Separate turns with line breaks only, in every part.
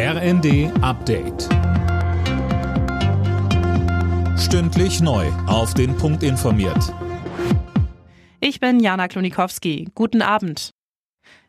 RND Update. Stündlich neu. Auf den Punkt informiert.
Ich bin Jana Klonikowski. Guten Abend.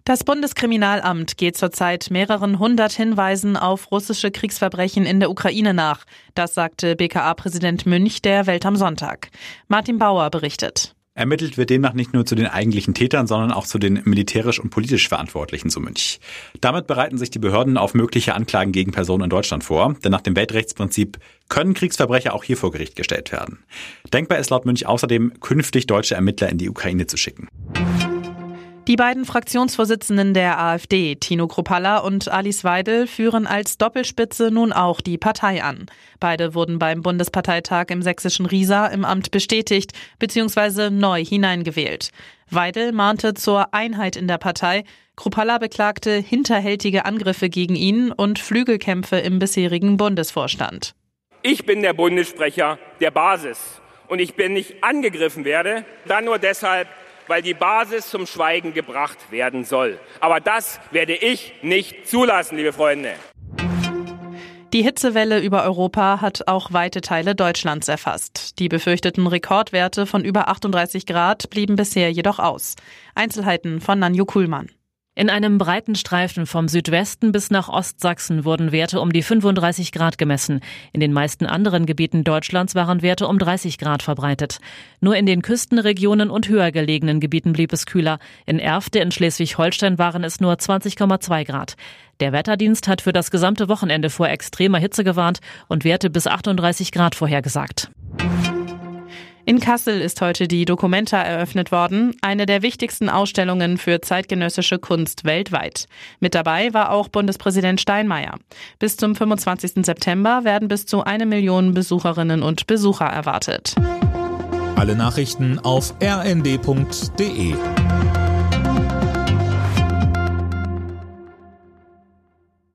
Das Bundeskriminalamt geht zurzeit mehreren hundert Hinweisen auf russische Kriegsverbrechen in der Ukraine nach. Das sagte BKA-Präsident Münch der Welt am Sonntag. Martin Bauer berichtet.
Ermittelt wird demnach nicht nur zu den eigentlichen Tätern, sondern auch zu den militärisch und politisch Verantwortlichen zu Münch. Damit bereiten sich die Behörden auf mögliche Anklagen gegen Personen in Deutschland vor, denn nach dem Weltrechtsprinzip können Kriegsverbrecher auch hier vor Gericht gestellt werden. Denkbar ist laut Münch außerdem, künftig deutsche Ermittler in die Ukraine zu schicken.
Die beiden Fraktionsvorsitzenden der AfD, Tino Kropalla und Alice Weidel, führen als Doppelspitze nun auch die Partei an. Beide wurden beim Bundesparteitag im sächsischen Riesa im Amt bestätigt bzw. neu hineingewählt. Weidel mahnte zur Einheit in der Partei. Kropalla beklagte hinterhältige Angriffe gegen ihn und Flügelkämpfe im bisherigen Bundesvorstand.
Ich bin der Bundessprecher der Basis und ich bin nicht angegriffen werde, dann nur deshalb, weil die Basis zum Schweigen gebracht werden soll. Aber das werde ich nicht zulassen, liebe Freunde.
Die Hitzewelle über Europa hat auch weite Teile Deutschlands erfasst. Die befürchteten Rekordwerte von über 38 Grad blieben bisher jedoch aus. Einzelheiten von Nanju Kuhlmann.
In einem breiten Streifen vom Südwesten bis nach Ostsachsen wurden Werte um die 35 Grad gemessen. In den meisten anderen Gebieten Deutschlands waren Werte um 30 Grad verbreitet. Nur in den Küstenregionen und höher gelegenen Gebieten blieb es kühler. In Erfte in Schleswig-Holstein waren es nur 20,2 Grad. Der Wetterdienst hat für das gesamte Wochenende vor extremer Hitze gewarnt und Werte bis 38 Grad vorhergesagt.
In Kassel ist heute die Documenta eröffnet worden, eine der wichtigsten Ausstellungen für zeitgenössische Kunst weltweit. Mit dabei war auch Bundespräsident Steinmeier. Bis zum 25. September werden bis zu eine Million Besucherinnen und Besucher erwartet.
Alle Nachrichten auf rnd.de